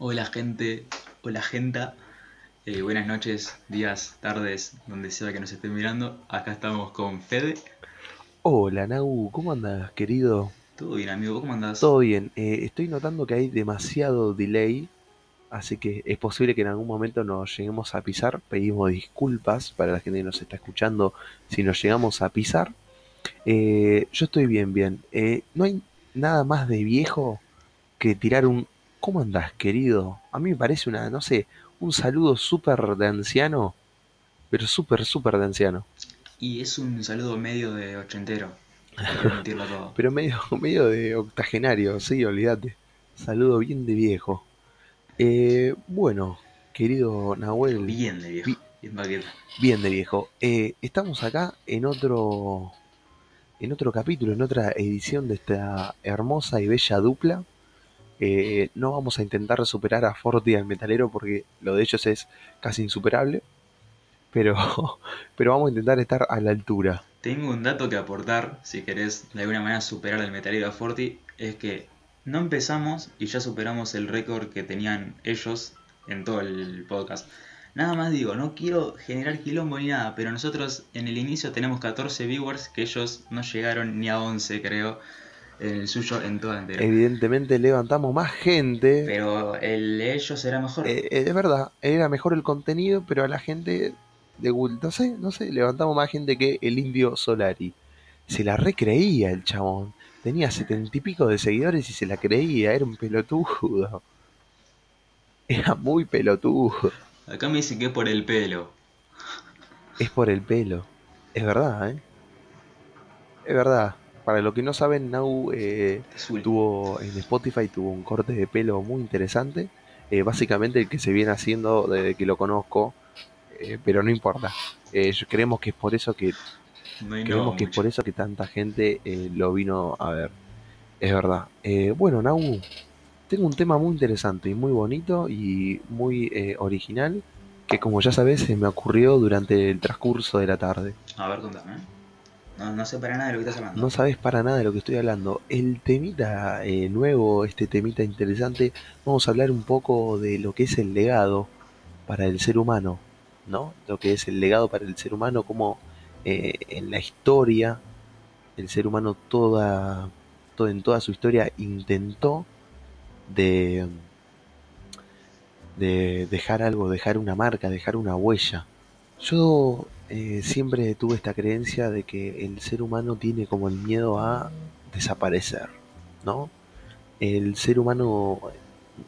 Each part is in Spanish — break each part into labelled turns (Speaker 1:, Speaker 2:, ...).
Speaker 1: Hola gente, hola genta, eh, buenas noches, días, tardes, donde sea que nos estén mirando. Acá estamos con Fede.
Speaker 2: Hola Nau, ¿cómo andas, querido?
Speaker 1: Todo bien, amigo, ¿cómo andás?
Speaker 2: Todo bien. Eh, estoy notando que hay demasiado delay, así que es posible que en algún momento nos lleguemos a pisar. Pedimos disculpas para la gente que nos está escuchando si nos llegamos a pisar. Eh, yo estoy bien, bien. No hay nada más de viejo que tirar un ¿Cómo andás, querido? A mí me parece una, no sé, un saludo súper de anciano, pero súper, súper de anciano.
Speaker 1: Y es un saludo medio de ochentero, todo.
Speaker 2: Pero medio, medio de octogenario, sí, olvídate. Saludo bien de viejo. Eh, bueno, querido Nahuel.
Speaker 1: Bien de viejo,
Speaker 2: bi-
Speaker 1: bien
Speaker 2: bien de viejo. Eh, estamos acá en otro, en otro capítulo, en otra edición de esta hermosa y bella dupla. Eh, no vamos a intentar superar a Forti al metalero porque lo de ellos es casi insuperable. Pero, pero vamos a intentar estar a la altura.
Speaker 1: Tengo un dato que aportar, si querés de alguna manera superar al metalero a Forti, es que no empezamos y ya superamos el récord que tenían ellos en todo el podcast. Nada más digo, no quiero generar quilombo ni nada, pero nosotros en el inicio tenemos 14 viewers que ellos no llegaron ni a 11 creo, el suyo en toda entera.
Speaker 2: Evidentemente levantamos más gente.
Speaker 1: Pero el de ellos era mejor.
Speaker 2: Eh, eh, es verdad, era mejor el contenido, pero a la gente de Google, no sé, no sé, levantamos más gente que el indio Solari. Se la recreía el chabón. Tenía setenta y pico de seguidores y se la creía, era un pelotudo. Era muy pelotudo.
Speaker 1: Acá me dicen que es por el pelo.
Speaker 2: Es por el pelo. Es verdad, ¿eh? Es verdad. Para los que no saben, Nau eh, tuvo en Spotify tuvo un corte de pelo muy interesante. Eh, básicamente el que se viene haciendo desde que lo conozco, eh, pero no importa. Eh, creemos que es por eso que
Speaker 1: No
Speaker 2: creemos
Speaker 1: no
Speaker 2: que es por eso que tanta gente eh, lo vino a ver. Es verdad. Eh, bueno, Nau, tengo un tema muy interesante y muy bonito y muy eh, original que como ya sabes se me ocurrió durante el transcurso de la tarde.
Speaker 1: A ver, contame. No, no sé para nada de lo que estás hablando.
Speaker 2: No sabes para nada de lo que estoy hablando. El temita eh, nuevo, este temita interesante, vamos a hablar un poco de lo que es el legado para el ser humano, ¿no? Lo que es el legado para el ser humano, como eh, en la historia el ser humano toda, todo, en toda su historia intentó de, de dejar algo, dejar una marca, dejar una huella. Yo eh, siempre tuve esta creencia de que el ser humano tiene como el miedo a desaparecer, ¿no? El ser humano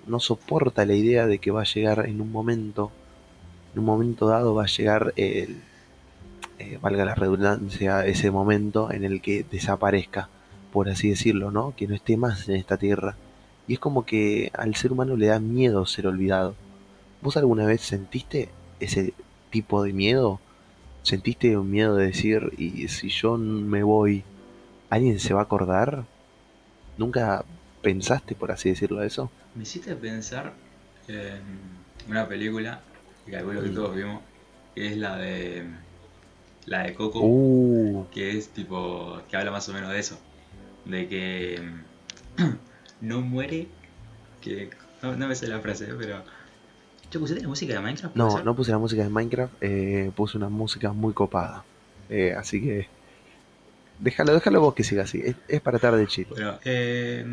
Speaker 2: no soporta la idea de que va a llegar en un momento, en un momento dado va a llegar el, eh, valga la redundancia, ese momento en el que desaparezca, por así decirlo, ¿no? Que no esté más en esta tierra. Y es como que al ser humano le da miedo ser olvidado. ¿Vos alguna vez sentiste ese tipo de miedo? ¿Sentiste un miedo de decir, y si yo me voy, alguien se va a acordar? ¿Nunca pensaste, por así decirlo, eso?
Speaker 1: Me hiciste pensar en una película que calculo que todos vimos, que es la de la de Coco,
Speaker 2: Uh,
Speaker 1: que es tipo que habla más o menos de eso, de que no muere, que no, no me sé la frase, pero yo pusiste la música de Minecraft. ¿puede
Speaker 2: no,
Speaker 1: ser?
Speaker 2: no puse la música de Minecraft, eh, puse una música muy copada. Eh, así que déjalo, déjalo vos que siga así. Es, es para tarde chill.
Speaker 1: Bueno, eh,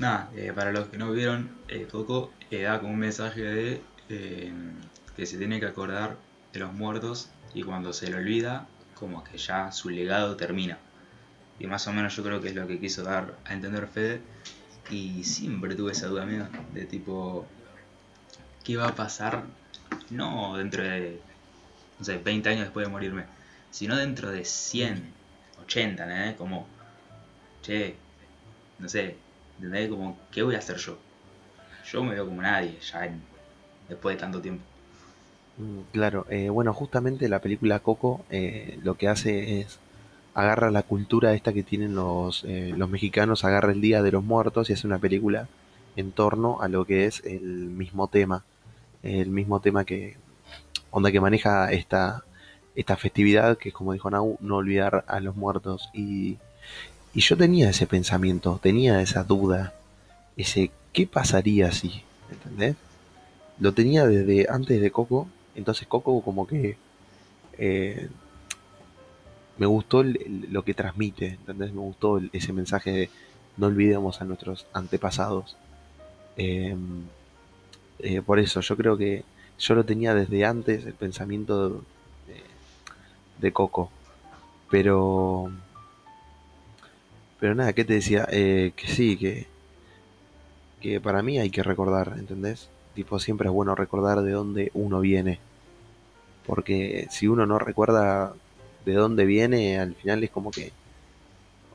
Speaker 1: nada, para los que no vieron, Coco da como un mensaje de que se tiene que acordar de los muertos y cuando se le olvida, como que ya su legado termina. Y más o menos yo creo que es lo que quiso dar a entender Fede. Y siempre tuve esa duda mía de tipo, ¿qué va a pasar? No dentro de, no sé, 20 años después de morirme, sino dentro de 100, 80, ¿eh? Como, che, no sé, ¿entendés? Como, ¿qué voy a hacer yo? Yo me veo como nadie, ya después de tanto tiempo.
Speaker 2: Mm, Claro, eh, bueno, justamente la película Coco eh, lo que hace es agarra la cultura esta que tienen los, eh, los mexicanos, agarra el Día de los Muertos y hace una película en torno a lo que es el mismo tema, el mismo tema que onda que maneja esta, esta festividad que es como dijo Nau, no olvidar a los muertos y, y yo tenía ese pensamiento, tenía esa duda, ese ¿qué pasaría si? ¿Entendés? lo tenía desde antes de Coco, entonces Coco como que eh, me gustó lo que transmite, ¿entendés? Me gustó ese mensaje de no olvidemos a nuestros antepasados. Em, eh, por eso, yo creo que yo lo tenía desde antes, el pensamiento de, Coco. Pero... Pero nada, ¿qué te decía? Eh, que sí, que, que para mí hay que recordar, ¿entendés? Tipo, siempre es bueno recordar de dónde uno viene. Porque si uno no recuerda de dónde viene, al final es como que,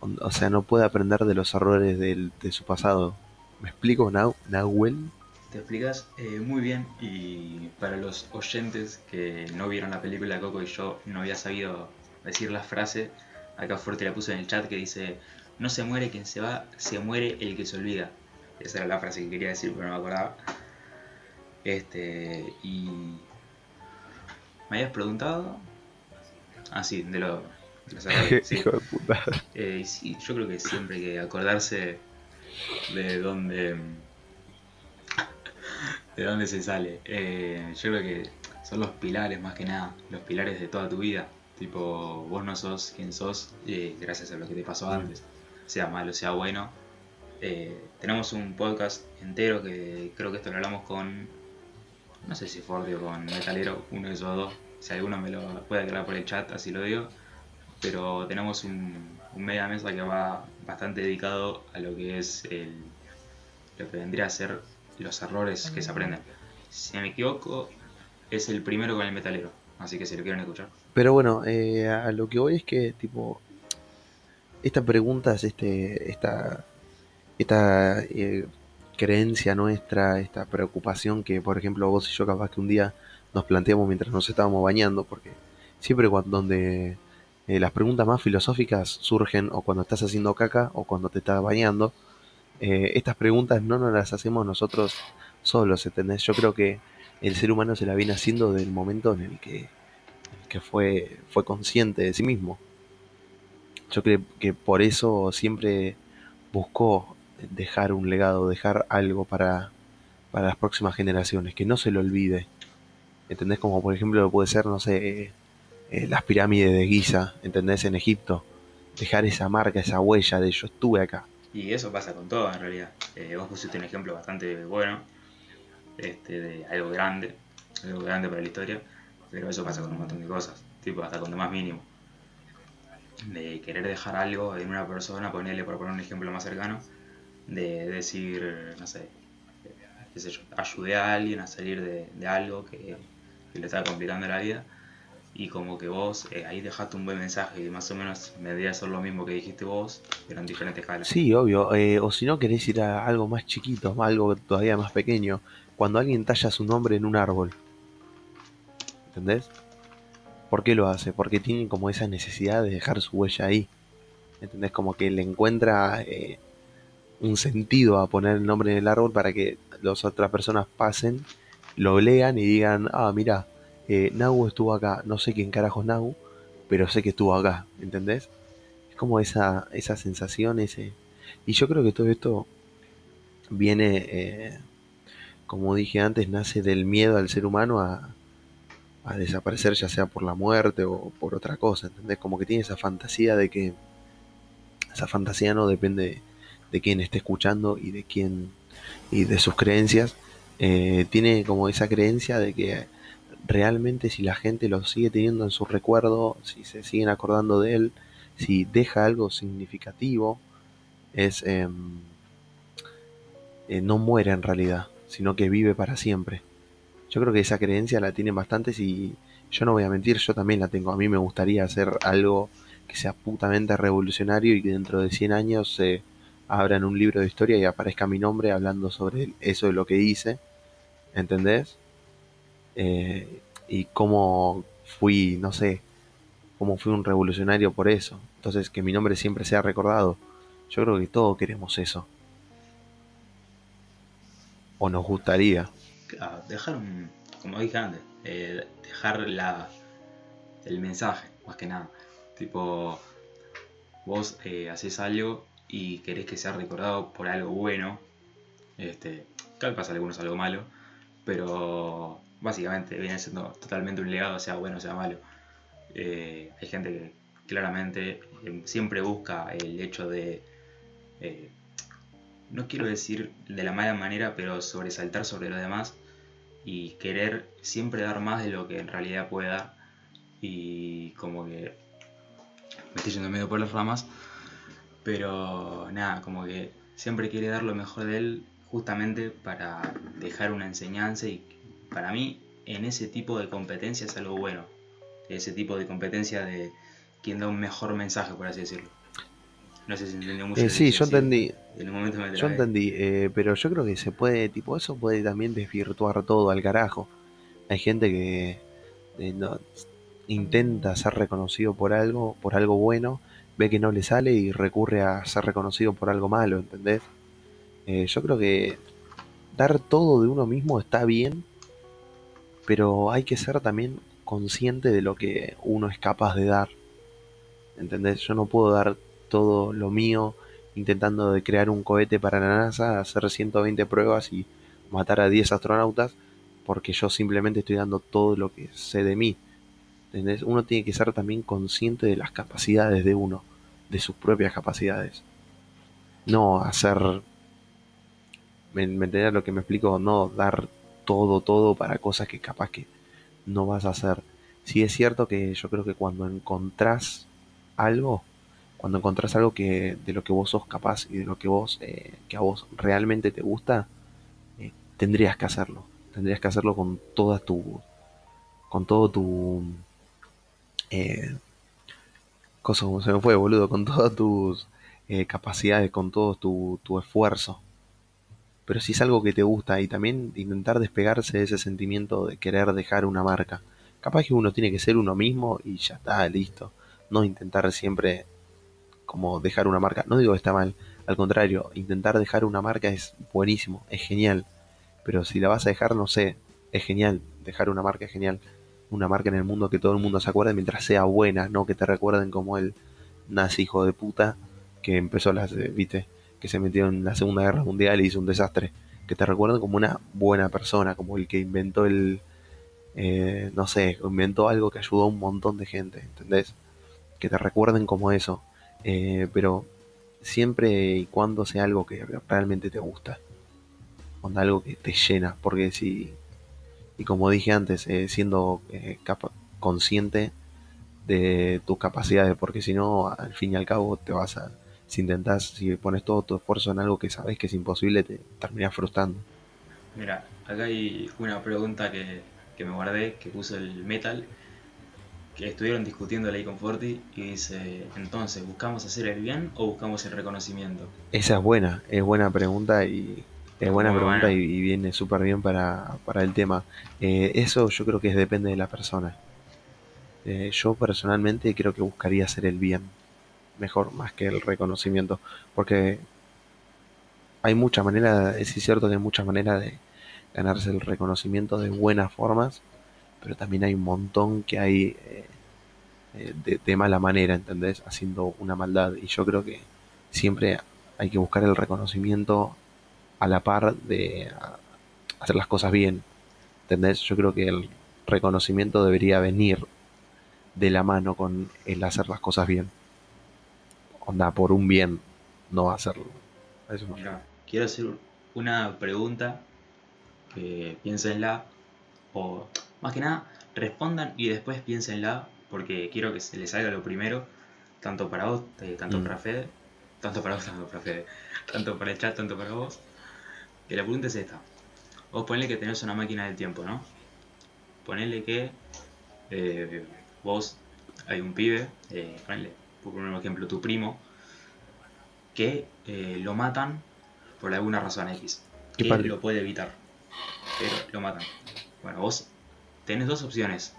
Speaker 2: o sea, no puede aprender de los errores de su pasado. ¿Me explico, Nahuel?
Speaker 1: Te explicas eh, muy bien y para los oyentes que no vieron la película de Coco y yo no había sabido decir la frase, acá fuerte la puse en el chat que dice, no se muere quien se va, se muere el que se olvida. Esa era la frase que quería decir, pero no me acordaba. Este, y... ¿Me habías preguntado? Ah, sí, de lo... De sí. Hijo de puta. Eh, sí, yo creo que siempre hay que acordarse de dónde... de dónde se sale. Eh, yo creo que son los pilares más que nada, los pilares de toda tu vida. Tipo, vos no sos quien sos eh, gracias a lo que te pasó antes, sea malo, sea bueno. tenemos un podcast entero que creo que esto lo hablamos con no sé si Ford o con Metalero, uno de esos dos. Si alguno me lo puede aclarar por el chat, así lo digo. Pero tenemos un, un media mesa que va bastante dedicado a lo que es el, lo que vendría a ser los errores que se aprenden. Si me equivoco, es el primero con el metalero, así que si lo quieren escuchar.
Speaker 2: Pero bueno, eh, a lo que voy es que, tipo, esta pregunta es este, esta, esta eh, creencia nuestra, esta preocupación que, por ejemplo, vos y yo capaz que un día nos planteamos mientras nos estábamos bañando, porque siempre cuando donde eh, las preguntas más filosóficas surgen o cuando estás haciendo caca o cuando te estás bañando, eh, estas preguntas no nos las hacemos nosotros solos, ¿entendés? Yo creo que el ser humano se la viene haciendo del momento en el que, que fue, fue consciente de sí mismo. Yo creo que por eso siempre buscó dejar un legado, dejar algo para, para las próximas generaciones, que no se lo olvide. ¿Entendés? Como por ejemplo puede ser, no sé, eh, las pirámides de Giza, ¿entendés? En Egipto. Dejar esa marca, esa huella de yo estuve acá.
Speaker 1: Y eso pasa con todo en realidad. Eh, vos pusiste un ejemplo bastante bueno, este, de algo grande, algo grande para la historia, pero eso pasa con un montón de cosas, tipo hasta con lo más mínimo. De querer dejar algo en una persona, ponerle por poner un ejemplo más cercano, de decir, no sé, qué ayudé a alguien a salir de, algo que, le estaba complicando la vida y como que vos eh, ahí dejaste un buen mensaje y más o menos me debía ser lo mismo que dijiste vos, pero en diferentes escalas.
Speaker 2: Sí, obvio, eh, o si no querés ir a algo más chiquito, algo todavía más pequeño, cuando alguien talla su nombre en un árbol, ¿entendés? ¿Por qué lo hace? Porque tiene como esa necesidad de dejar su huella ahí, ¿entendés? Como que le encuentra... Eh, un sentido a poner el nombre en el árbol para que las otras personas pasen, lo lean y digan, ah, mira, eh, Nagu estuvo acá, no sé quién carajo es Nagu, pero sé que estuvo acá, ¿entendés? Es como esa, esa sensación, ese... Y yo creo que todo esto viene, eh, como dije antes, nace del miedo al ser humano a, a desaparecer, ya sea por la muerte o por otra cosa, ¿entendés? Como que tiene esa fantasía de que esa fantasía no depende de quien esté escuchando y de quién y de sus creencias, eh, tiene como esa creencia de que realmente si la gente lo sigue teniendo en su recuerdo, si se siguen acordando de él, si deja algo significativo, es em, eh, no muere en realidad, sino que vive para siempre. Yo creo que esa creencia la tienen bastantes y yo no voy a mentir, yo también la tengo. A mí me gustaría hacer algo que sea putamente revolucionario y que dentro de 100 años se abran un libro de historia y aparezca mi nombre hablando sobre eso de lo que hice, ¿entendés? Eh, y cómo fui, no sé, cómo fui un revolucionario por eso. Entonces, que mi nombre siempre sea recordado. Yo creo que todos queremos eso. O nos gustaría.
Speaker 1: dejar un, como dije antes, eh, dejar la, el mensaje, más que nada. Tipo, vos eh, haces algo y querés que sea recordado por algo bueno, este, pasa algunos algo malo, pero básicamente viene siendo totalmente un legado, sea bueno o sea malo. Eh, hay gente que claramente eh, siempre busca el hecho de, eh, no quiero decir de la mala manera, pero sobresaltar sobre los demás y querer siempre dar más de lo que en realidad puede dar. Y como que me estoy yendo medio por las ramas, pero nada, como que siempre quiere dar lo mejor de él justamente para dejar una enseñanza y para mí en ese tipo de competencia es algo bueno. Ese tipo de competencia de quien da un mejor mensaje, por así decirlo. No sé si entendió mucho.
Speaker 2: Eh, sí, yo entendí.
Speaker 1: momento me
Speaker 2: yo entendí, eh, pero yo creo que se puede, tipo, eso puede también desvirtuar todo al carajo. Hay gente que eh, no, intenta ser reconocido por algo, por algo bueno, ve que no le sale y recurre a ser reconocido por algo malo, ¿entendés? Eh, yo creo que dar todo de uno mismo está bien, pero hay que ser también consciente de lo que uno es capaz de dar. ¿Entendés? Yo no puedo dar todo lo mío intentando de crear un cohete para la NASA, hacer 120 pruebas y matar a 10 astronautas porque yo simplemente estoy dando todo lo que sé de mí. ¿Entendés? Uno tiene que ser también consciente de las capacidades de uno, de sus propias capacidades. No hacer ¿Me, me lo que me explico? No dar todo, todo para cosas que capaz que no vas a hacer. Sí es cierto que yo creo que cuando encontrás algo, cuando encontrás algo que de lo que vos sos capaz y de lo que vos, eh, que a vos realmente te gusta, eh, tendrías que hacerlo. Tendrías que hacerlo con toda tu, con todo tu, eh, cosa como se me fue, boludo, con todas tus eh, capacidades, con todo tu, tu esfuerzo pero si es algo que te gusta y también intentar despegarse de ese sentimiento de querer dejar una marca. Capaz que uno tiene que ser uno mismo y ya está, listo. No intentar siempre como dejar una marca. No digo que está mal, al contrario, intentar dejar una marca es buenísimo, es genial. Pero si la vas a dejar, no sé, es genial. Dejar una marca es genial. Una marca en el mundo que todo el mundo se acuerde mientras sea buena, no que te recuerden como el nazi hijo de puta que empezó las, eh, viste, que se metió en la Segunda Guerra Mundial y hizo un desastre. Que te recuerden como una buena persona, como el que inventó el, eh, no sé, inventó algo que ayudó a un montón de gente, ¿entendés? Que te recuerden como eso. Eh, pero siempre y cuando sea algo que realmente te gusta. Cuando algo que te llena. Porque si, y como dije antes, eh, siendo consciente de tus capacidades, porque si no, al fin y al cabo te vas a si intentas, si pones todo tu esfuerzo en algo que sabes que es imposible, te terminas frustrando.
Speaker 1: Mira, acá hay una pregunta que, me guardé, que puso el Metal, que estuvieron discutiendo ahí con Forti y dice, entonces, ¿buscamos hacer el bien o buscamos el reconocimiento?
Speaker 2: Esa es buena, es buena pregunta y es buena pregunta y, viene súper bien para, el tema. Eh, eso yo creo que depende de la persona. Eh, yo personalmente creo que buscaría hacer el bien mejor más que el reconocimiento, porque hay muchas maneras, es cierto que hay muchas maneras de ganarse el reconocimiento de buenas formas, pero también hay un montón que hay eh, eh, de, mala manera, ¿entendés? Haciendo una maldad. Y yo creo que siempre hay que buscar el reconocimiento a la par de hacer las cosas bien, ¿entendés? Yo creo que el reconocimiento debería venir de la mano con el hacer las cosas bien onda, por un bien, no hacerlo. Eso
Speaker 1: quiero hacer una pregunta que piénsenla, o más que nada, respondan y después piénsenla, porque quiero que se les salga lo primero, tanto para vos, eh, tanto mm. para Fede, tanto para vos, tanto para Fede, tanto para el chat, tanto para vos. Que la pregunta es esta. Vos ponle que tenés una máquina del tiempo, ¿no? Ponele que eh, vos hay un pibe, eh, ponele, por un ejemplo, tu primo, que eh, lo matan por alguna razón X, que lo puede evitar, pero lo matan. Bueno, vos tenés dos opciones.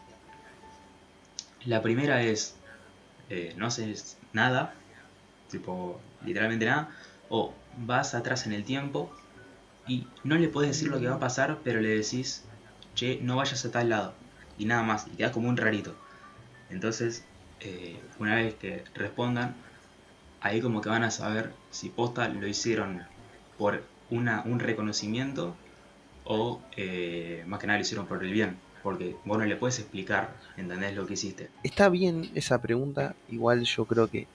Speaker 1: La primera es, eh, no haces nada, tipo, literalmente nada, o vas atrás en el tiempo y no le puedes decir lo que va a pasar, pero le decís, che, no vayas a tal lado, y nada más, y queda como un rarito. Entonces, eh, una vez que respondan, ahí como que van a saber si posta lo hicieron por una, un reconocimiento o eh, más que nada lo hicieron por el bien. Porque vos no le puedes explicar, ¿entendés lo que hiciste?
Speaker 2: Está bien esa pregunta, igual yo creo que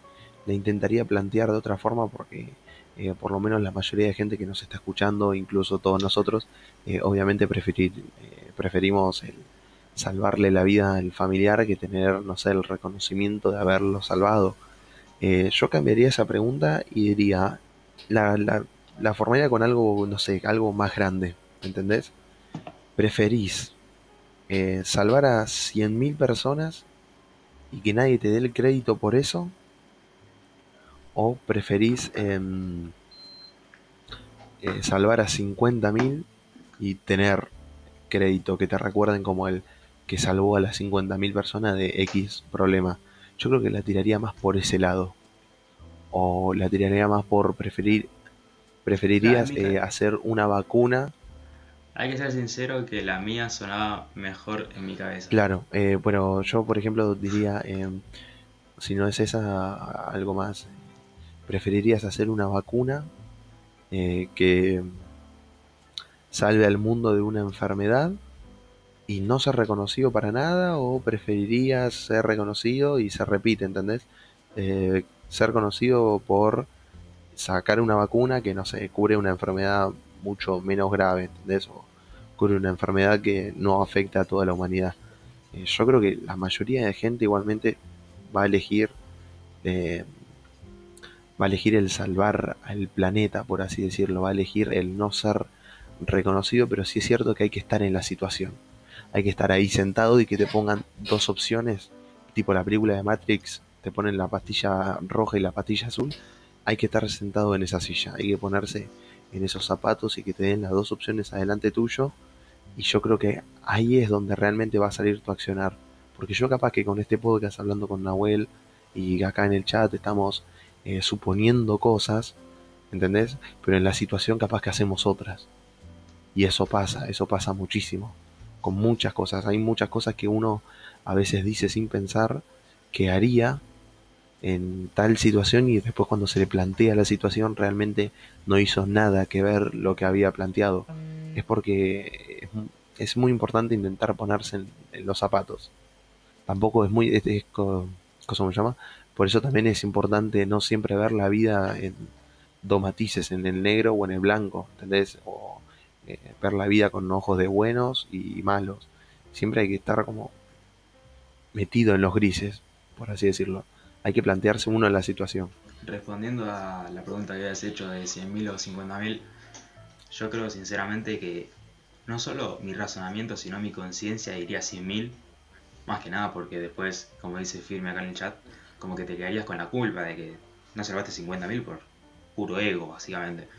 Speaker 2: la intentaría plantear de otra forma porque eh, por lo menos la mayoría de gente que nos está escuchando, incluso todos nosotros, eh, obviamente preferir, preferimos el salvarle la vida al familiar que tener, no sé, el reconocimiento de haberlo salvado. yo cambiaría esa pregunta y diría, la, la, la formaría con algo, no sé, algo más grande, ¿entendés? Preferís eh, salvar a 100.000 personas y que nadie te dé el crédito por eso, o preferís em, eh, salvar a 50.000 y tener crédito, que te recuerden como el que salvó a las 50.000 personas de X problema. Yo creo que la tiraría más por ese lado. O la tiraría más por preferir ¿Preferirías eh, hacer una vacuna?
Speaker 1: Hay que ser sincero que la mía sonaba mejor en mi cabeza.
Speaker 2: Claro, eh, bueno, yo por ejemplo diría, em, si no es esa, algo más. ¿Preferirías hacer una vacuna eh, que salve al mundo de una enfermedad y no ser reconocido para nada? ¿O preferirías ser reconocido y se repite, ¿entendés? ser conocido por sacar una vacuna que, no sé, cubre una enfermedad mucho menos grave, ¿entendés? O cubre una enfermedad que no afecta a toda la humanidad. Eh, yo creo que la mayoría de gente igualmente va a elegir eh, va a elegir el salvar al planeta, por así decirlo, va a elegir el no ser reconocido, pero sí es cierto que hay que estar en la situación. Hay que estar ahí sentado y que te pongan dos opciones, tipo la película de Matrix, te ponen la pastilla roja y la pastilla azul, hay que estar sentado en esa silla, hay que ponerse en esos zapatos y que te den las dos opciones adelante tuyo. Y yo creo que ahí es donde realmente va a salir tu accionar. Porque yo capaz que con este podcast hablando con Nahuel y acá en el chat estamos eh, suponiendo cosas, ¿entendés? Pero en la situación capaz que hacemos otras. Y eso pasa, eso pasa muchísimo. Con muchas cosas. Hay muchas cosas que uno a veces dice sin pensar que haría en tal situación y después cuando se le plantea la situación realmente no hizo nada que ver lo que había planteado. Es porque es, muy importante intentar ponerse en, los zapatos. Tampoco es muy... Es, ¿Cómo se llama? Por eso también es importante no siempre ver la vida en dos matices, en el negro o en el blanco, ¿entendés? O eh, ver la vida con ojos de buenos y malos. Siempre hay que estar como metido en los grises, por así decirlo hay que plantearse uno la situación.
Speaker 1: Respondiendo a la pregunta que habías hecho de 100.000 o 50.000, yo creo sinceramente que no solo mi razonamiento, sino mi conciencia diría 100.000, más que nada porque después, como dice Firme acá en el chat, como que te quedarías con la culpa de que no salvaste 50.000 por puro ego, básicamente.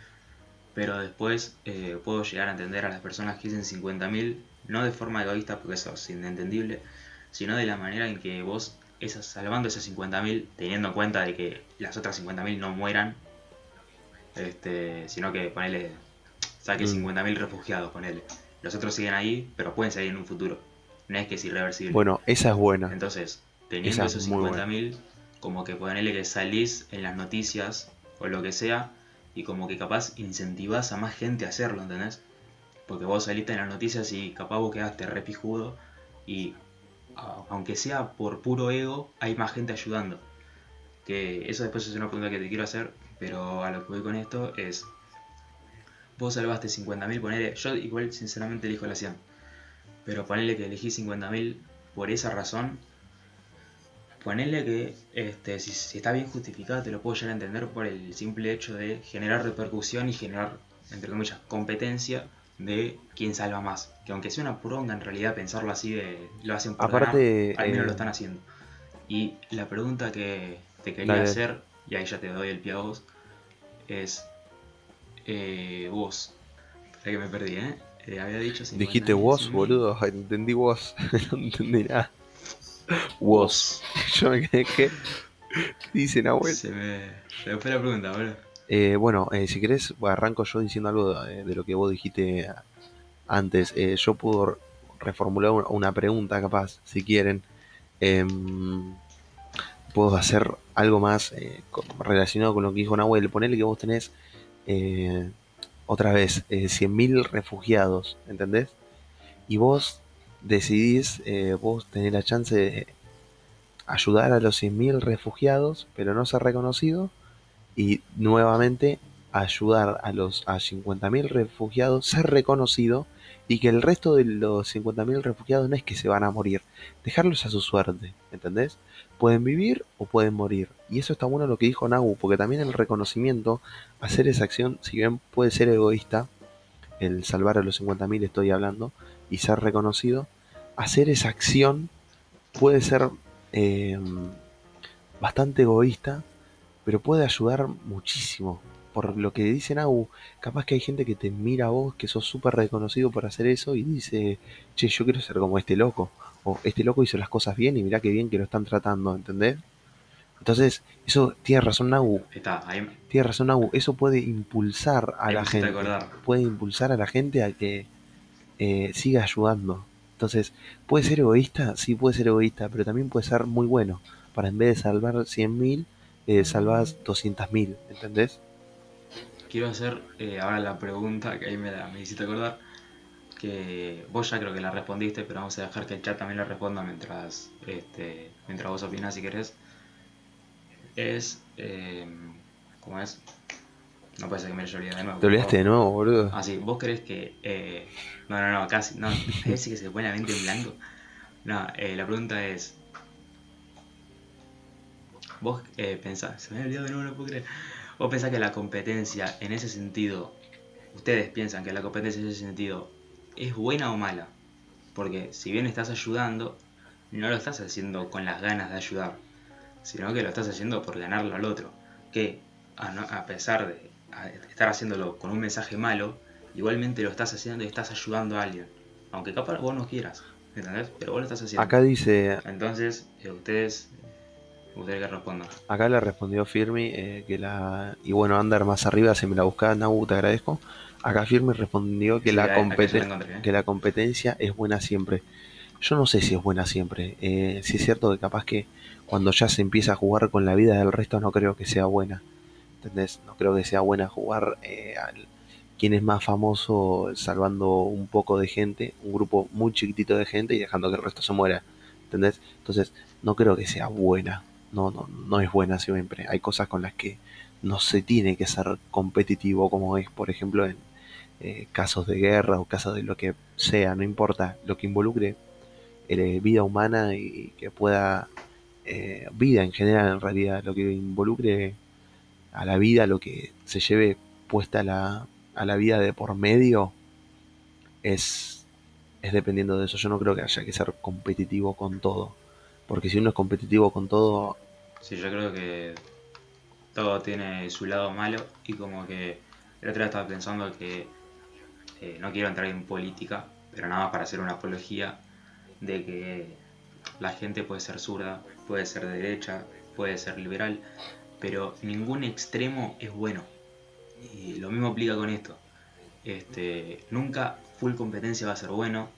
Speaker 1: Pero después eh, puedo llegar a entender a las personas que dicen 50.000, no de forma egoísta, porque eso es inentendible, sino de la manera en que vos esas, salvando esas 50.000, teniendo en cuenta de que las otras 50.000 no mueran, este, sino que ponele, saque 50.000 mm. refugiados, ponele. Los otros siguen ahí, pero pueden salir en un futuro. No es que es irreversible.
Speaker 2: Bueno, esa es buena.
Speaker 1: Entonces, teniendo esos 50.000, como que ponele que salís en las noticias o lo que sea, y como que capaz incentivás a más gente a hacerlo, ¿entendés? Porque vos saliste en las noticias y capaz vos quedaste repijudo y aunque sea por puro ego, hay más gente ayudando. Que eso después es una pregunta que te quiero hacer, pero a lo que voy con esto es, vos salvaste 50.000, ponele, yo igual sinceramente elijo la 100, pero ponele que elegí 50.000 por esa razón, ponele que este, si, si, está bien justificado te lo puedo llegar a entender por el simple hecho de generar repercusión y generar, entre comillas, competencia de quién salva más. Que aunque sea una pronga, en realidad pensarlo así de lo hacen por Aparte, al menos lo eh, están haciendo. Y la pregunta que te quería hacer, y ahí ya te doy el pie a vos, es eh, vos. Espera que me perdí, ¿eh? eh había dicho
Speaker 2: Dijiste vos, boludo, entendí vos, no entendí nada. Vos. Yo me quedé que... ¿Qué dicen, abuelo?
Speaker 1: Se me, se me fue la pregunta, boludo.
Speaker 2: Eh, bueno, eh, si querés, arranco yo diciendo algo de, lo que vos dijiste antes. Eh, yo puedo reformular una pregunta, capaz, si quieren. Em, puedo hacer algo más relacionado con lo que dijo Nahuel. Ponele que vos tenés otra vez, eh, 100.000 refugiados, ¿entendés? Y vos decidís, eh, vos tenés la chance de ayudar a los 100.000 refugiados, pero no ser reconocido, y nuevamente ayudar a los a 50.000 refugiados, ser reconocido, y que el resto de los 50.000 refugiados no es que se van a morir, dejarlos a su suerte, ¿entendés? Pueden vivir o pueden morir. Y eso está bueno lo que dijo Nagu, porque también el reconocimiento, hacer esa acción, si bien puede ser egoísta, el salvar a los 50.000 estoy hablando, y ser reconocido, hacer esa acción puede ser eh, bastante egoísta, pero puede ayudar muchísimo. Por lo que dice Nagu, capaz que hay gente que te mira a vos, que sos súper reconocido por hacer eso, y dice, che, yo quiero ser como este loco. O este loco hizo las cosas bien y mirá qué bien que lo están tratando, ¿entendés? Entonces, eso tiene razón Nagu.
Speaker 1: Está, ahí,
Speaker 2: Tiene razón Nagu. Eso puede impulsar a
Speaker 1: ahí
Speaker 2: la gente. Puede impulsar a la gente a que eh, siga ayudando. Entonces, ¿puede ser egoísta? Sí, puede ser egoísta, pero también puede ser muy bueno. Para en vez de salvar 100.000, eh, salvas 200.000, ¿entendés?
Speaker 1: Quiero hacer eh, ahora la pregunta que ahí me, la, me hiciste acordar. Que vos ya creo que la respondiste, pero vamos a dejar que el chat también la responda mientras, este, mientras vos opinás si querés. Es. Eh, ¿Cómo es? No puede ser que me lo olvide de nuevo.
Speaker 2: ¿Te olvidaste de nuevo, boludo?
Speaker 1: Ah, sí, vos crees que. eh, no, no, no, casi. No, a veces que se pone la mente en blanco. No, eh, la pregunta es. Vos eh, pensás. Se me ha olvidado de nuevo, no puedo creer. Vos pensás que la competencia en ese sentido. Ustedes piensan que la competencia en ese sentido es buena o mala. Porque si bien estás ayudando, no lo estás haciendo con las ganas de ayudar. Sino que lo estás haciendo por ganarlo al otro. Que a, no- a pesar de estar haciéndolo con un mensaje malo, igualmente lo estás haciendo y estás ayudando a alguien. Aunque capaz vos no quieras, ¿entendés? Pero vos lo estás haciendo.
Speaker 2: Acá dice,
Speaker 1: Entonces, eh, ustedes, ustedes que respondan.
Speaker 2: acá le respondió Firmi eh, que la... Y bueno, andar más arriba, si me la buscás, Nagu, te agradezco. Acá Firmi respondió que,
Speaker 1: Sí,
Speaker 2: la
Speaker 1: ¿eh?
Speaker 2: que la competencia es buena siempre. Yo no sé si es buena siempre. Eh, sí es cierto que capaz que cuando ya se empieza a jugar con la vida del resto no creo que sea buena. ¿Entendés? No creo que sea buena jugar eh, al quién es más famoso salvando un poco de gente, un grupo muy chiquitito de gente y dejando que el resto se muera. ¿Entendés? Entonces, no creo que sea buena. No, no, no es buena siempre. Hay cosas con las que no se tiene que ser competitivo como es, por ejemplo, en eh, casos de guerra o casos de lo que sea, no importa, lo que involucre eh, vida humana y que pueda, vida en general en realidad, lo que involucre a la vida, lo que se lleve puesta a la, a la vida de por medio, es, es dependiendo de eso. Yo no creo que haya que ser competitivo con todo. Porque si uno es competitivo con todo,
Speaker 1: Sí, yo creo que todo tiene su lado malo y como que el otro día estaba pensando que eh, no quiero entrar en política, pero nada más para hacer una apología de que la gente puede ser zurda, puede ser de derecha, puede ser liberal, pero ningún extremo es bueno. Y lo mismo aplica con esto. Este, nunca full competencia va a ser bueno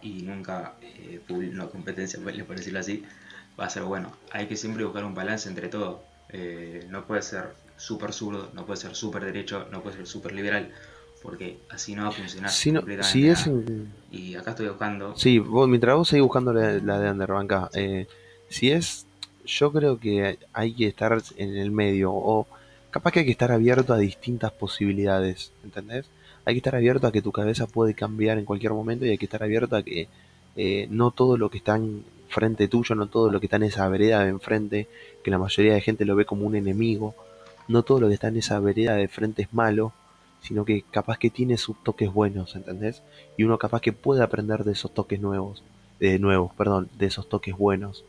Speaker 1: y nunca eh, full no competencia, por decirlo así, va a ser bueno. Hay que siempre buscar un balance entre todo. Eh, no puede ser súper zurdo, no puede ser súper derecho, no puede ser súper liberal, porque así no va a funcionar.
Speaker 2: si, no,
Speaker 1: completamente
Speaker 2: si es...
Speaker 1: Y acá estoy buscando.
Speaker 2: Sí, vos, mientras vos seguís buscando la, la de Underbanca, eh, si es, yo creo que hay que estar en el medio, o capaz que hay que estar abierto a distintas posibilidades, ¿entendés? Hay que estar abierto a que tu cabeza puede cambiar en cualquier momento y hay que estar abierto a que eh, no todo lo que está enfrente tuyo, no todo lo que está en esa vereda de enfrente, que la mayoría de gente lo ve como un enemigo, no todo lo que está en esa vereda de frente es malo, sino que capaz que tiene sus toques buenos, ¿entendés? y uno capaz que puede aprender de esos toques nuevos, de nuevos, perdón, de esos toques buenos.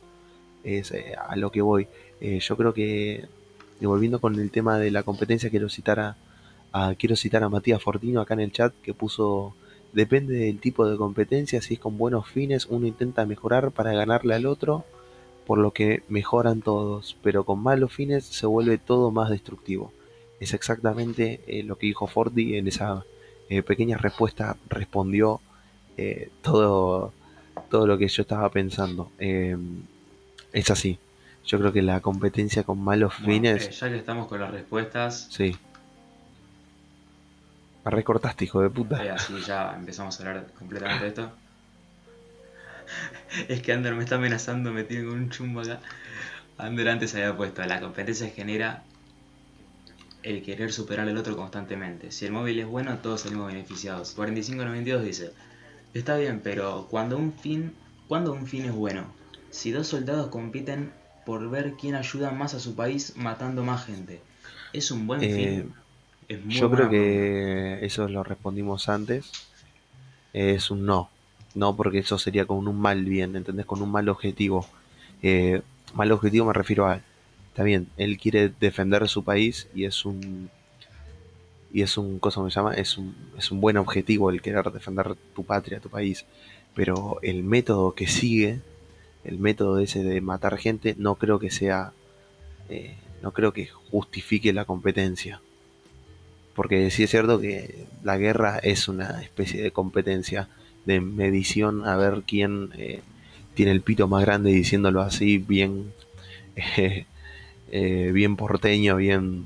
Speaker 2: Es eh, a lo que voy. Eh, yo creo que, y volviendo con el tema de la competencia, quiero citar a, quiero citar a Matías Fortino acá en el chat que puso depende del tipo de competencia, si es con buenos fines, uno intenta mejorar para ganarle al otro, por lo que mejoran todos, pero con malos fines se vuelve todo más destructivo. Es exactamente eh, lo que dijo Forti en esa eh, pequeña respuesta, respondió eh, todo, todo lo que yo estaba pensando. Es así. Yo creo que la competencia con malos
Speaker 1: Bueno,
Speaker 2: fines,
Speaker 1: eh, ya que estamos con las respuestas,
Speaker 2: sí. Me recortaste, hijo de puta.
Speaker 1: Eh, así ya empezamos a hablar completamente de esto. es que Ander me está amenazando, me tiene con un chumbo acá. Ander antes había puesto, la competencia genera el querer superar al otro constantemente. Si el móvil es bueno, todos salimos beneficiados. 4592 dice, está bien, pero cuando un fin, cuando un fin es bueno, si dos soldados compiten por ver quién ayuda más a su país matando más gente, es un buen.
Speaker 2: Eh, yo creo que eso lo respondimos antes. Es un no. No, porque eso sería con un mal bien, ¿entendés? Con un mal objetivo. Eh, mal objetivo me refiero a está bien, él quiere defender su país y es un y es un cosa me llama, es un, es un buen objetivo el querer defender tu patria, tu país, pero el método que sigue, el método ese de matar gente, no creo que sea, eh, no creo que justifique la competencia, porque sí es cierto que la guerra es una especie de competencia, de medición a ver quién eh, tiene el pito más grande, diciéndolo así bien eh, bien porteño, bien,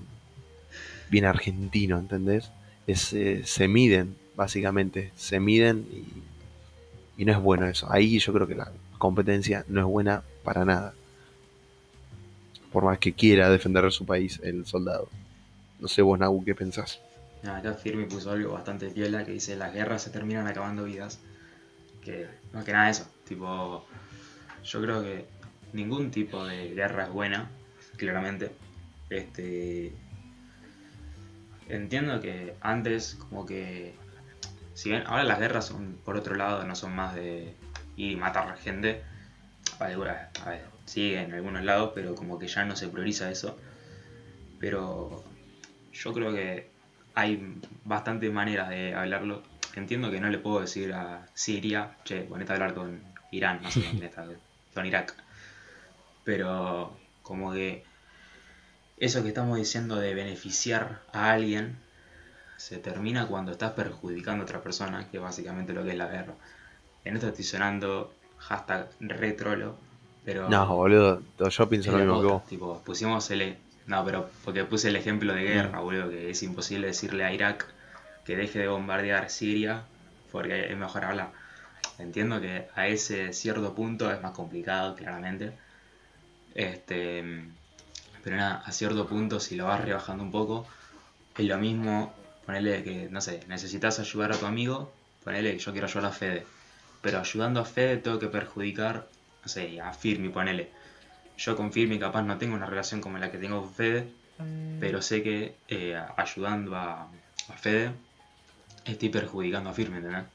Speaker 2: bien argentino, ¿entendés? Es, se miden, básicamente, se miden y, y no es bueno eso. Ahí yo creo que la competencia no es buena para nada. Por más que quiera defender su país el soldado. No sé vos, Nagu, ¿qué pensás?
Speaker 1: acá Firmi puso algo bastante piola que dice las guerras se terminan acabando vidas. Que no que nada eso. Tipo, yo creo que ningún tipo de guerra es buena claramente. Este. Entiendo que antes, como que. Si bien ahora las guerras son, por otro lado, no son más de y matar a gente. A ver, sí, en algunos lados, pero como que ya no se prioriza eso. Pero yo creo que hay bastantes maneras de hablarlo. Entiendo que no le puedo decir a Siria, che, ponete a hablar con Irán, no sé con quién está, con Irak. Pero como que eso que estamos diciendo de beneficiar a alguien se termina cuando estás perjudicando a otra persona, que es básicamente lo que es la guerra. En esto estoy sonando hashtag retrolo, pero...
Speaker 2: No, boludo, yo pienso lo mismo que vos.
Speaker 1: Tipo, pusimos el... No, pero porque puse el ejemplo de guerra, mm. boludo, que es imposible decirle a Irak que deje de bombardear Siria porque es mejor hablar. Entiendo que a ese cierto punto es más complicado, claramente. Este, pero nada, a cierto punto, si lo vas rebajando un poco, es lo mismo ponerle que, no sé, necesitas ayudar a tu amigo, ponele que yo quiero ayudar a Fede. Pero ayudando a Fede tengo que perjudicar, no sé, a Firmi, ponele. Yo con Firmi capaz no tengo una relación como la que tengo con Fede, pero sé que eh, ayudando a, a, Fede estoy perjudicando a Firmi, ¿entendés?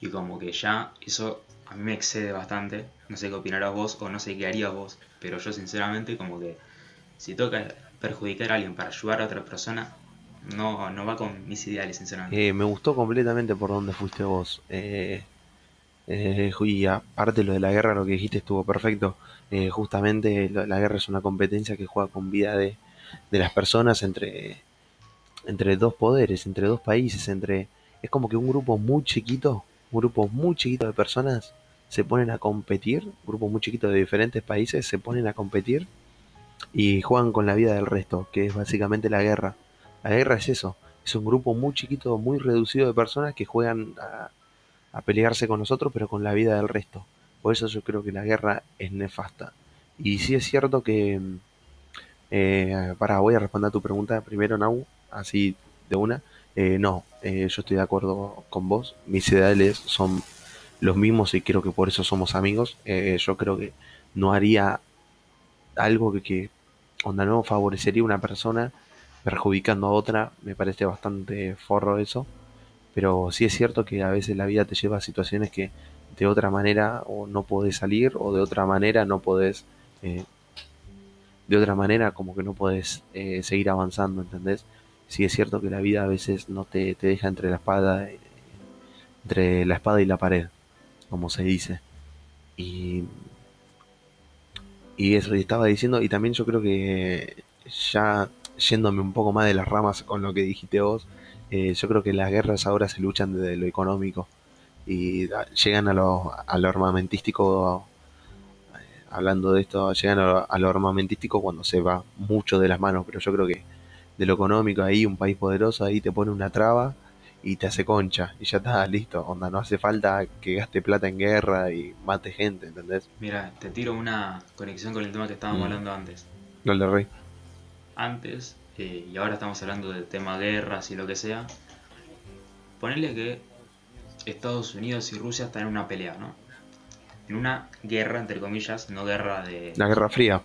Speaker 1: Y como que ya eso a mí me excede bastante. No sé qué opinarás vos o no sé qué harías vos, pero yo sinceramente como que si toca perjudicar a alguien para ayudar a otra persona, no, no va con mis ideales, sinceramente.
Speaker 2: Eh, me gustó completamente por donde fuiste vos. Eh, eh, y aparte lo de la guerra, lo que dijiste estuvo perfecto. Eh, justamente la guerra es una competencia que juega con vida de, de las personas entre, entre dos poderes, entre dos países, entre... Es como que un grupo muy chiquito, un grupo muy chiquito de personas se ponen a competir, un grupo muy chiquito de diferentes países se ponen a competir y juegan con la vida del resto, que es básicamente la guerra. La guerra es eso, es un grupo muy chiquito, muy reducido de personas que juegan a, pelearse con nosotros, pero con la vida del resto. Por eso yo creo que la guerra es nefasta. Y sí es cierto que... Eh, para, voy a responder a tu pregunta primero, Nau, así de una. Eh, no, eh, yo estoy de acuerdo con vos. Mis ideales son los mismos y creo que por eso somos amigos. Eh, yo creo que no haría algo que, que onda no favorecería a una persona perjudicando a otra, me parece bastante forro eso, pero sí es cierto que a veces la vida te lleva a situaciones que de otra manera o no podés salir o de otra manera no podés, eh, de otra manera como que no podés eh, seguir avanzando, ¿entendés? Sí es cierto que la vida a veces no te, te deja entre la espada, entre la espada y la pared, como se dice. Y y eso, estaba diciendo, y también yo creo que ya yéndome un poco más de las ramas con lo que dijiste vos, eh, yo creo que las guerras ahora se luchan desde lo económico y llegan a lo, a lo armamentístico, eh, hablando de esto, llegan a lo, armamentístico cuando se va mucho de las manos, pero yo creo que de lo económico ahí, un país poderoso ahí te pone una traba y te hace concha y ya está, listo. Onda, no hace falta que gaste plata en guerra y mate gente, ¿entendés?
Speaker 1: Mira, te tiro una conexión con el tema que estábamos
Speaker 2: Mm.
Speaker 1: hablando antes.
Speaker 2: No el de rey.
Speaker 1: Antes, eh, y ahora estamos hablando del tema guerras y lo que sea. Ponerle que Estados Unidos y Rusia están en una pelea, ¿no? En una guerra, entre comillas, no guerra de.
Speaker 2: La Guerra Fría.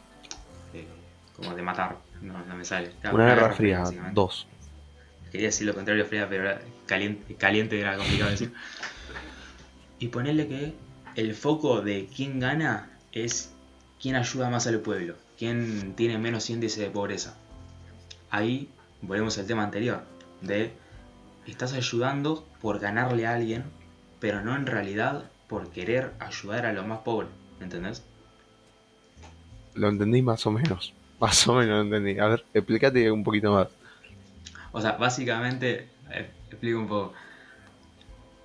Speaker 1: como de matar. No, no me sale. Claro,
Speaker 2: Una Guerra Fría, dos.
Speaker 1: Quería decir lo contrario fría, pero era caliente, caliente era complicado decir. Y ponerle que el foco de quién gana es quién ayuda más al pueblo, quién tiene menos índice de pobreza. Ahí volvemos al tema anterior, de estás ayudando por ganarle a alguien, pero no en realidad por querer ayudar a los más pobres, ¿entendés?
Speaker 2: Lo entendí más o menos. Más o menos lo entendí. A ver, explícate un poquito más.
Speaker 1: O sea, básicamente, eh, explico un poco.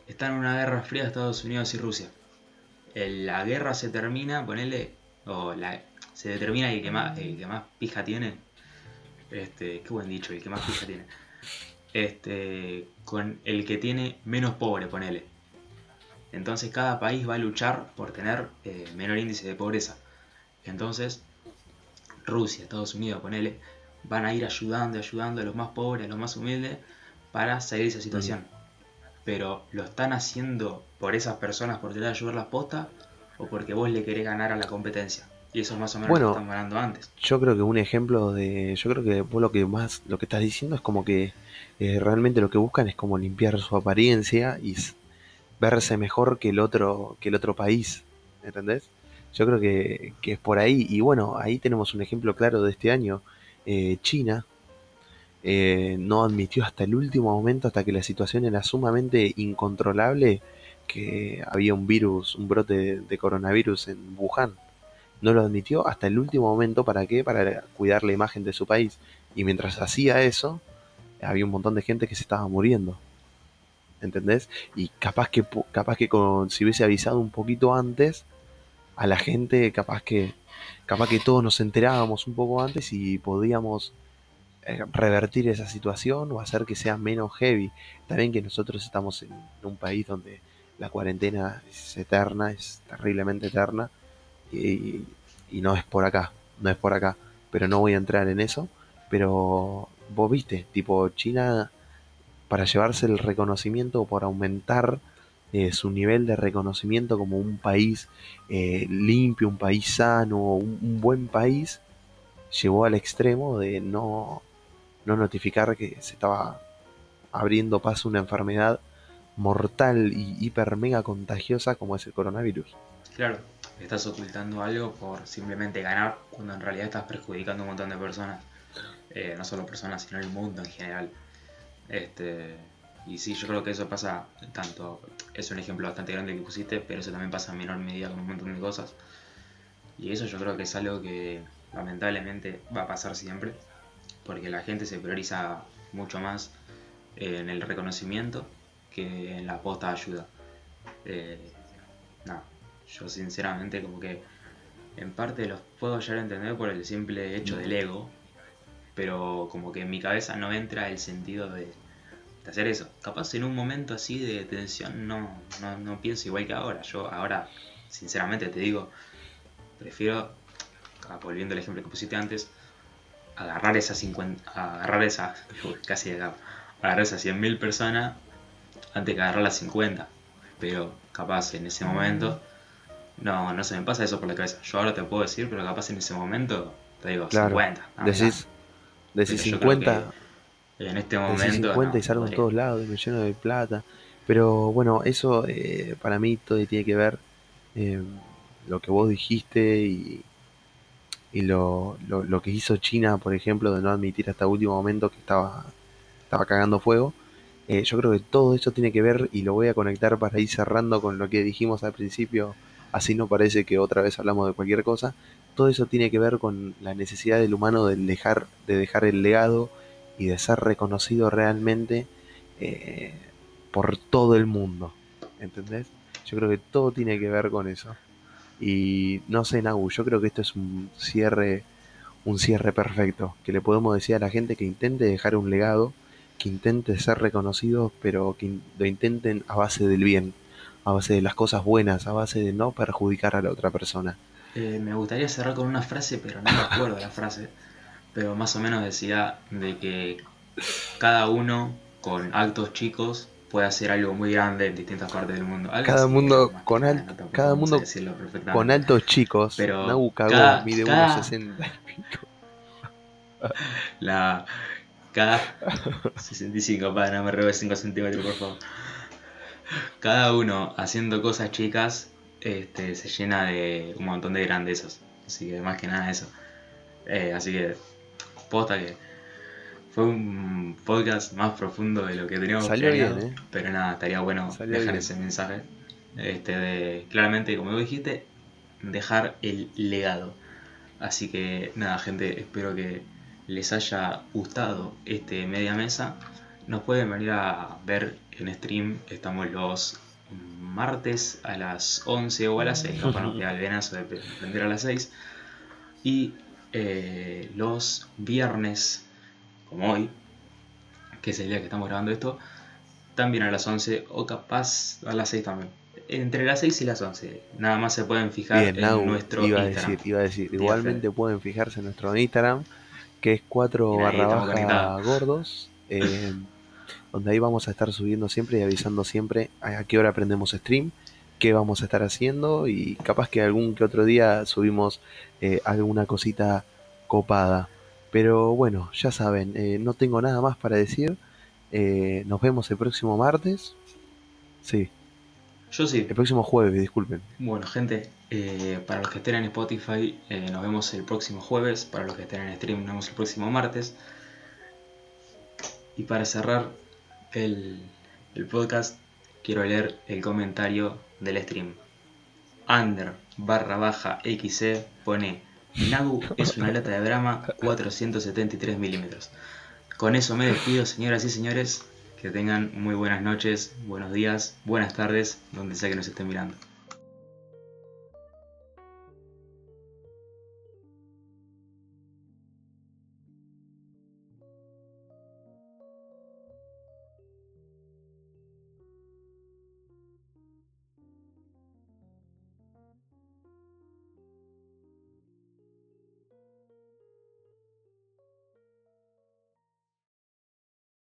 Speaker 1: Están en una guerra fría Estados Unidos y Rusia. El- la guerra se termina, ponele, o la, se determina el que más, el que más pija tiene. Este, qué buen dicho, el que más pija tiene. Este, con el que tiene menos pobre, ponele. Entonces cada país va a luchar por tener eh, menor índice de pobreza. Entonces, Rusia, Estados Unidos, ponele, van a ir ayudando, ayudando a los más pobres, a los más humildes, para salir de esa situación. Pero ¿lo están haciendo por esas personas por querer ayudar las postas o porque vos le querés ganar a la competencia? Y eso es más o menos
Speaker 2: Bueno.
Speaker 1: lo que estamos hablando antes.
Speaker 2: Yo creo que un ejemplo de. Yo creo que vos lo que más. Lo que estás diciendo es como que eh, realmente lo que buscan es como limpiar su apariencia y verse mejor que el otro, que el otro país. ¿Entendés? Yo creo que, que es por ahí. Y bueno, ahí tenemos un ejemplo claro de este año. Eh, China eh, no admitió hasta el último momento, hasta que la situación era sumamente incontrolable, que había un virus, un brote de, de coronavirus en Wuhan. No lo admitió hasta el último momento. ¿Para qué? Para cuidar la imagen de su país. Y mientras hacía eso, había un montón de gente que se estaba muriendo. ¿Entendés? Y capaz que, capaz que con, si hubiese avisado un poquito antes a la gente, capaz que, capaz que todos nos enterábamos un poco antes y podíamos eh, revertir esa situación o hacer que sea menos heavy. Bien que nosotros estamos en un país donde la cuarentena es eterna, es terriblemente eterna y, no es por acá, no es por acá, pero no voy a entrar en eso. Pero vos viste, tipo China, para llevarse el reconocimiento o por aumentar eh, su nivel de reconocimiento como un país eh, limpio, un país sano, un, un buen país, llegó al extremo de no, no notificar que se estaba abriendo paso una enfermedad mortal y hiper mega contagiosa como es el coronavirus.
Speaker 1: Claro, estás ocultando algo por simplemente ganar cuando en realidad estás perjudicando a un montón de personas. Eh, no solo personas, sino el mundo en general. Este, y sí, yo creo que eso pasa tanto, es un ejemplo bastante grande que pusiste, pero eso también pasa en menor medida con un montón de cosas. Y eso yo creo que es algo que lamentablemente va a pasar siempre, porque la gente se prioriza mucho más en el reconocimiento que en la posta de ayuda. Eh, no, yo sinceramente como que en parte los puedo llegar a entender por el simple hecho del ego, pero como que en mi cabeza no entra el sentido de, de hacer eso. Capaz en un momento así de tensión no, no, no pienso igual que ahora. Yo ahora, sinceramente te digo, prefiero, ah, volviendo al ejemplo que pusiste antes, agarrar esas 50, agarrar esa, uy, casi acá, agarrar esas 100.000 personas antes que agarrar las 50. Pero capaz en ese momento no, no se me pasa eso por la cabeza. Yo ahora te puedo decir, pero capaz en ese momento te digo
Speaker 2: Claro,
Speaker 1: 50. ah,
Speaker 2: Decís, decís
Speaker 1: Pero yo creo
Speaker 2: 50,
Speaker 1: que En este
Speaker 2: decís
Speaker 1: momento.
Speaker 2: 50
Speaker 1: no,
Speaker 2: y salgo en todos lados y me lleno de plata. Pero bueno, eso eh, para mí todo tiene que ver eh, lo que vos dijiste y, y lo, lo, lo que hizo China, por ejemplo, de no admitir hasta último momento que estaba, estaba cagando fuego. Eh, yo creo que todo eso tiene que ver y lo voy a conectar para ir cerrando con lo que dijimos al principio, así no parece que otra vez hablamos de cualquier cosa. Todo eso tiene que ver con la necesidad del humano de dejar, de dejar el legado y de ser reconocido realmente eh, por todo el mundo. ¿Entendés? Yo creo que todo tiene que ver con eso. Y no sé, Nagu, yo creo que esto es un cierre, un cierre perfecto. Que le podemos decir a la gente que intente dejar un legado, que intenten ser reconocidos, pero que lo intenten a base del bien, a base de las cosas buenas, a base de no perjudicar a la otra persona.
Speaker 1: Eh, me gustaría cerrar con una frase, pero no me acuerdo la frase. Pero más o menos decía de que cada uno con actos chicos puede hacer algo muy grande en distintas partes del mundo.
Speaker 2: cada mundo con cada mundo con altos chicos.
Speaker 1: Pero
Speaker 2: Nabu
Speaker 1: cada,
Speaker 2: mide
Speaker 1: cada,
Speaker 2: 1,60.
Speaker 1: La cada 65, para no me robes 5 centímetros, por favor. Cada uno haciendo cosas chicas este, se llena de un montón de grandezas. Así que más que nada eso. Eh, así que, posta que fue un podcast más profundo de lo que teníamos
Speaker 2: Salió bien, ¿eh?
Speaker 1: Pero nada, estaría bueno dejar ese mensaje. Este, de, claramente, como dijiste, dejar el legado. Así que nada, gente, espero que les haya gustado este media mesa. Nos pueden venir a ver en stream. Estamos los martes a las 11 o a las 6, capaz nos queda el venazo de prender a las 6. Y eh, los viernes, como hoy, que es el día que estamos grabando esto, también a las 11 o capaz a las 6 también. Entre las 6 y las 11. Nada más se pueden fijar en nuestro
Speaker 2: iba
Speaker 1: Instagram.
Speaker 2: A decir, iba a decir, igualmente pueden fijarse en nuestro Instagram, que es 4 barra baja gordos. Eh, donde ahí vamos a estar subiendo siempre y avisando siempre a qué hora aprendemos stream, qué vamos a estar haciendo y capaz que algún que otro día subimos eh, alguna cosita copada. Pero bueno, ya saben, eh, no tengo nada más para decir. Eh, nos vemos el próximo martes. Sí.
Speaker 1: Yo sí.
Speaker 2: El próximo jueves, disculpen.
Speaker 1: Bueno, gente, para los que estén en Spotify, nos vemos el próximo jueves. Para los que estén en stream, nos vemos el próximo martes. Y para cerrar, el, podcast, quiero leer el comentario del stream. Under barra baja XC pone Nagu es una lata de drama 473 milímetros. Con eso me despido, señoras y señores. Que tengan muy buenas noches, buenos días, buenas tardes, donde sea que nos estén mirando.